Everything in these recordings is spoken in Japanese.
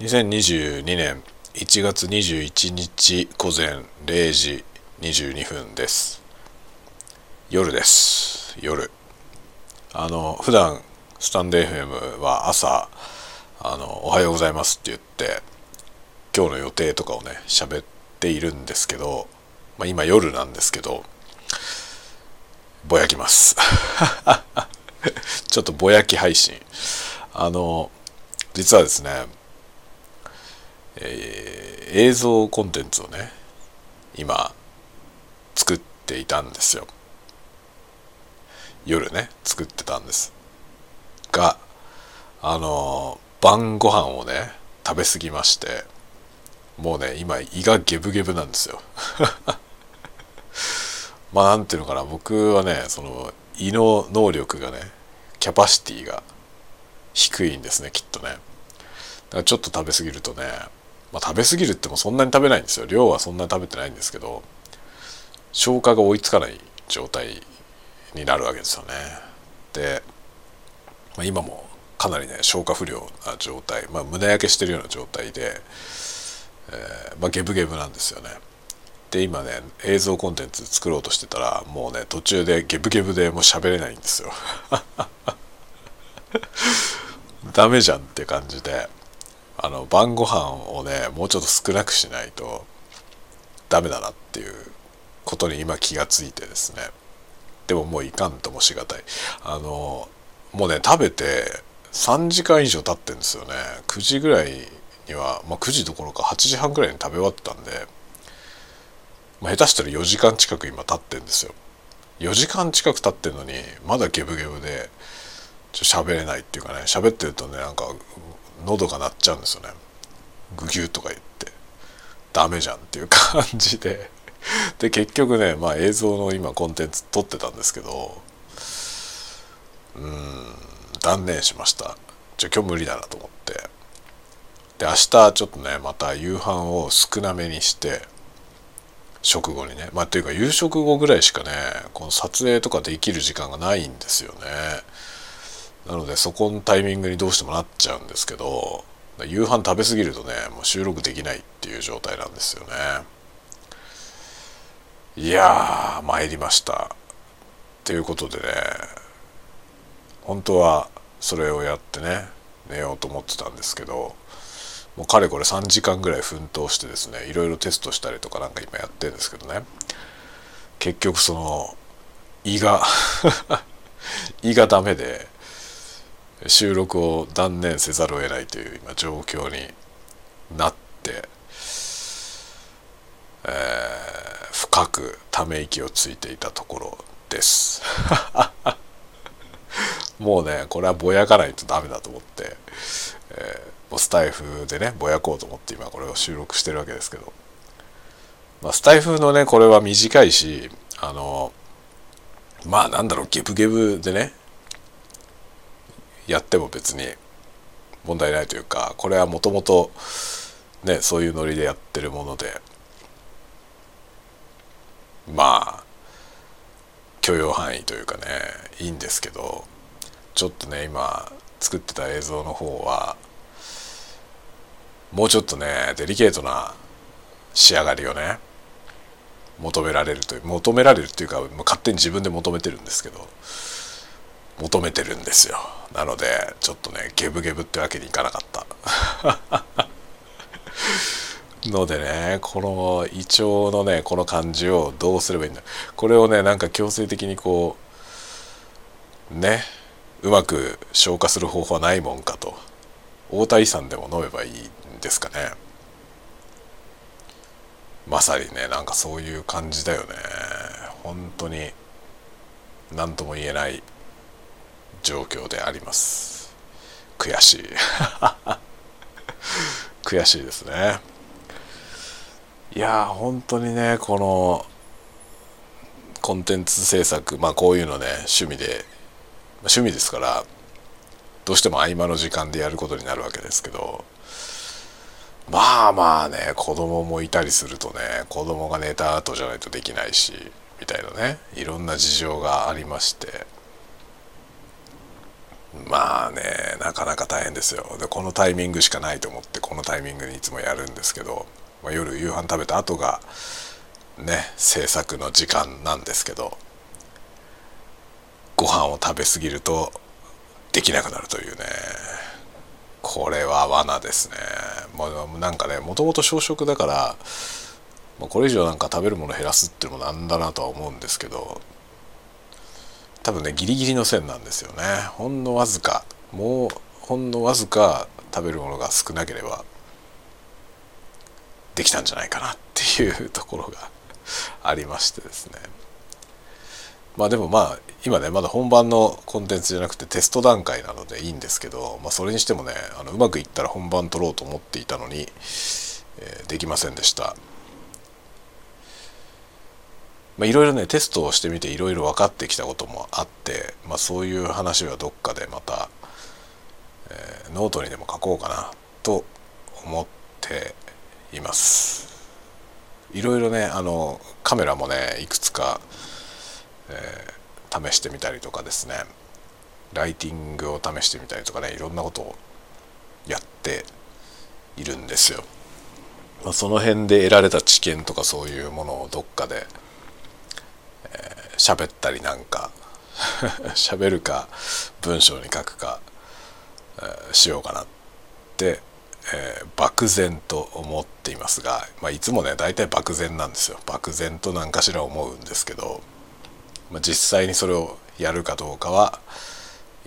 2022年1月21日午前0時22分です。夜です。夜。あの普段スタンド FM は朝あの「おはようございます」って言って今日の予定とかをね喋っているんですけど、まあ、今夜なんですけどぼやきます。ちょっとぼやき配信。あの実はですねえー、映像コンテンツをね今作っていたんですよ。夜ね作ってたんです。があの晩ご飯をね食べ過ぎましてもうね今胃がゲブゲブなんですよ。まあなんていうのかな僕はねその胃の能力がねキャパシティが低いんですねきっとね。だからちょっと食べ過ぎるとねまあ、食べ過ぎるってもそんなに食べないんですよ。量はそんなに食べてないんですけど消化が追いつかない状態になるわけですよね。で、まあ、今もかなりね消化不良な状態、まあ、胸焼けしてるような状態で、えー、まあ、ゲブゲブなんですよね。で今ね映像コンテンツ作ろうとしてたらもうね途中でゲブゲブでもう喋れないんですよ。ダメじゃんって感じで。あの晩ご飯をねもうちょっと少なくしないとダメだなっていうことに今気がついてですね。でももういかんともしがたい。あのもうね食べて3時間以上経ってんですよね。9時ぐらいには、まあ、9時どころか8時半ぐらいに食べ終わったんで、まあ、下手したら4時間近く今経ってんですよ。4時間近く経ってんのにまだゲブゲブでちょ喋れないっていうかね喋ってるとねなんか喉が鳴っちゃうんですよね。グギュとか言って。ダメじゃんっていう感じで。で結局ねまあ映像の今コンテンツ撮ってたんですけどうん断念しました。じゃ今日無理だなと思って。で明日ちょっとねまた夕飯を少なめにして食後にね。まあというか夕食後ぐらいしかねこの撮影とかできる時間がないんですよね。なのでそこのタイミングにどうしてもなっちゃうんですけど夕飯食べ過ぎるとねもう収録できないっていう状態なんですよね。いやー参りました。ということでね本当はそれをやってね寝ようと思ってたんですけどもうかれこれ3時間ぐらい奮闘してですねいろいろテストしたりとかなんか今やってるんですけどね。結局その胃が 胃がダメで収録を断念せざるを得ないという今状況になって、えー、深くため息をついていたところです。もうねこれはぼやかないとダメだと思って、えー、もうスタイフでねぼやこうと思って今これを収録してるわけですけど、まあ、スタイフのねこれは短いしあのまあなんだろうゲブゲブでねやっても別に問題ないというかこれはもともとねそういうノリでやってるものでまあ許容範囲というかねいいんですけどちょっとね今作ってた映像の方はもうちょっとねデリケートな仕上がりをね求められるという求められるっていうか勝手に自分で求めてるんですけど求めてるんですよ。なのでちょっとねゲブゲブってわけにいかなかった。のでねこの胃腸のねこの感じをどうすればいいんだ。これをねなんか強制的にこうねうまく消化する方法はないもんかと。大谷さんでも飲めばいいんですかね。まさにねなんかそういう感じだよね。本当に何とも言えない状況であります。悔しい。悔しいですね。いや本当にねこのコンテンツ制作まあこういうのね趣味で趣味ですからどうしても合間の時間でやることになるわけですけどまあまあね子供もいたりするとね子供が寝た後じゃないとできないしみたいなねいろんな事情がありましてまあねなかなか大変ですよ。でこのタイミングしかないと思ってこのタイミングにいつもやるんですけど、まあ、夜夕飯食べた後がね制作の時間なんですけどご飯を食べ過ぎるとできなくなるというね。これは罠ですね。もうなんかねもともと小食だからまこれ以上なんか食べるもの減らすっていうのもなんだなとは思うんですけど多分ねギリギリの線なんですよね。ほんのわずか。もうほんのわずか食べるものが少なければできたんじゃないかなっていうところが ありましてですね。まあでもまあ今ねまだ本番のコンテンツじゃなくてテスト段階なのでいいんですけど、まあ、それにしてもねあのうまくいったら本番撮ろうと思っていたのに、えー、できませんでした、いろいろねテストをしてみていろいろ分かってきたこともあって、まあ、そういう話はどっかでまた、えー、ノートにでも書こうかなと思っています。いろいろねあのカメラもねいくつか、えー、試してみたりとかですね。ライティングを試してみたりとかねいろんなことをやっているんですよ、まあ、その辺で得られた知見とかそういうものをどっかで喋ったりなんか 喋るか文章に書くか、えー、しようかなって、えー、漠然と思っていますが、まあ、いつもね大体漠然なんですよ。漠然と何かしら思うんですけど、まあ、実際にそれをやるかどうかは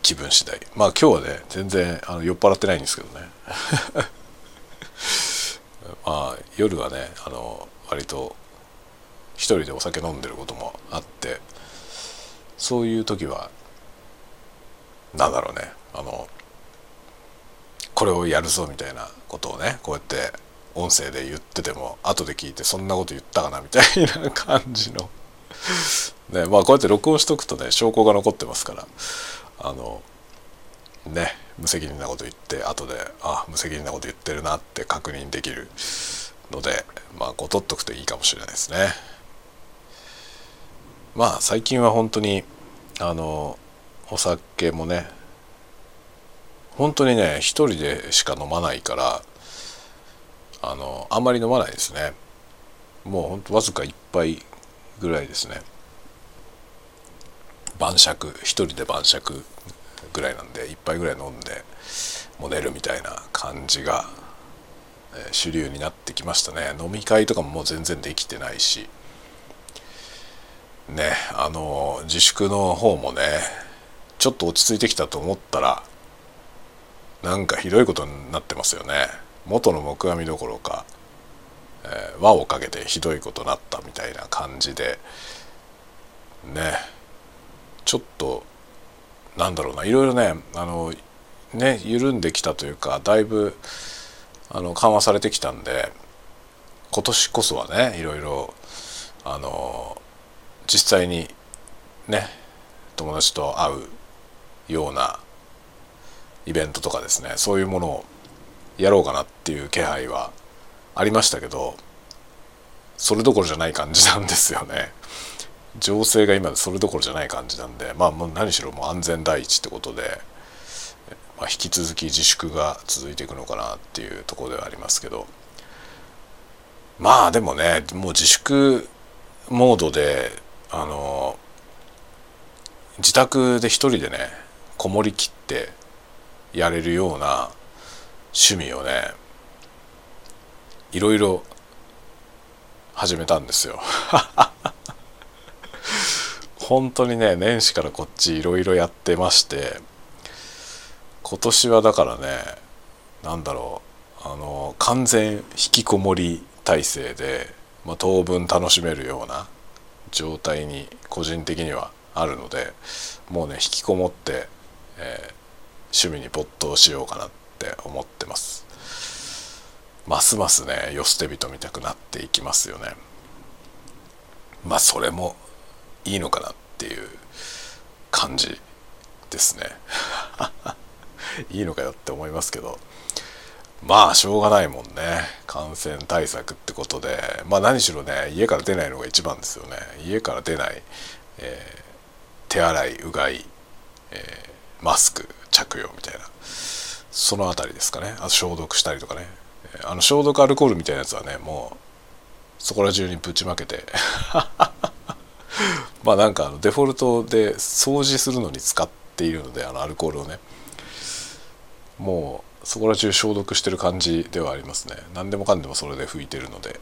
気分次第。まあ今日はね全然あの酔っ払ってないんですけどね。まあ夜はねあの割と一人でお酒飲んでることもあってそういう時は何だろうねあのこれをやるぞみたいなことをねこうやって音声で言ってても後で聞いてそんなこと言ったかなみたいな感じのねまあこうやって録音しとくとね証拠が残ってますからあのね無責任なこと言って後であ無責任なこと言ってるなって確認できるのでまあこう取っとくといいかもしれないですね。まあ最近は本当にあのお酒もね本当にね一人でしか飲まないからあのあんまり飲まないですね。もうほんとわずか1杯ぐらいですね。晩酌一人で晩酌ぐらいなんで1杯ぐらい飲んでもう寝るみたいな感じが、え、主流になってきましたね。飲み会とかももう全然できてないし。ねあの自粛の方もねちょっと落ち着いてきたと思ったらなんかひどいことになってますよね。元の木阿弥どころか、えー、輪をかけてひどいことなったみたいな感じでねちょっとなんだろうないろいろねあのね緩んできたというかだいぶあの緩和されてきたんで今年こそはねいろいろあの実際にね友達と会うようなイベントとかですねそういうものをやろうかなっていう気配はありましたけどそれどころじゃない感じなんですよね。情勢が今それどころじゃない感じなんでまあもう何しろもう安全第一ってことで、まあ、引き続き自粛が続いていくのかなっていうとこではありますけど。まあでもねもう自粛モードであの自宅で一人でねこもりきってやれるような趣味をねいろいろ始めたんですよ。本当にね年始からこっちいろいろやってまして今年はだからね何だろうあの完全引きこもり体制で、まあ、当分楽しめるような状態に個人的にはあるのでもうね引きこもって、えー、趣味に没頭しようかなって思ってます。ますますね世捨て人見たくなっていきますよね。まあそれもいいのかなっていう感じですね。いいのかよって思いますけど。まあしょうがないもんね。感染対策ってことで。まあ何しろね家から出ないのが一番ですよね。家から出ない、えー、手洗いうがい、えー、マスク着用みたいな。その辺りですかね。あと消毒したりとかね。あの消毒アルコールみたいなやつはねもうそこら中にぶちまけて。まあなんかあのデフォルトで掃除するのに使っているのであのアルコールをね。もうそこら中消毒してる感じではありますね。何でもかんでもそれで拭いてるので。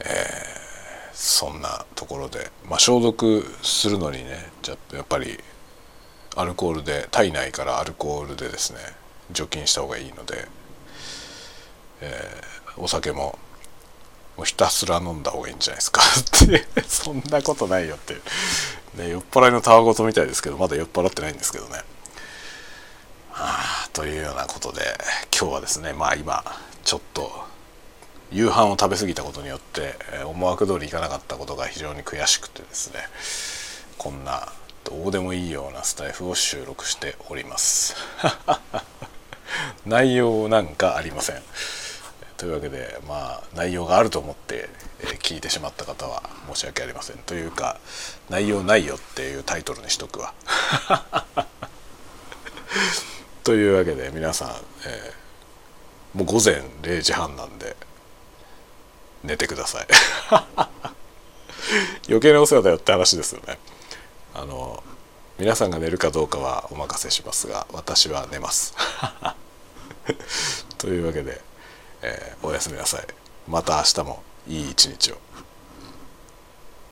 えー、そんなところで、まあ、消毒するのにねじゃやっぱりアルコールで体内からアルコールでですね除菌した方がいいので、えー、お酒もひたすら飲んだ方がいいんじゃないですか。ってそんなことないよって、ね、酔っ払いのたわごとみたいですけどまだ酔っ払ってないんですけどね。というようなことで今日はですねまあ今ちょっと夕飯を食べ過ぎたことによって思惑通りいかなかったことが非常に悔しくてですねこんなどうでもいいようなスタイフを収録しております。内容なんかありません。というわけでまあ内容があると思って聞いてしまった方は申し訳ありません。というか内容ないよっていうタイトルにしとくわ。というわけで皆さん、えー、もう午前0時半なんで寝てください。余計なお世話だよって話ですよね。あの皆さんが寝るかどうかはお任せしますが私は寝ます。というわけで、えー、おやすみなさい。また明日もいい一日を。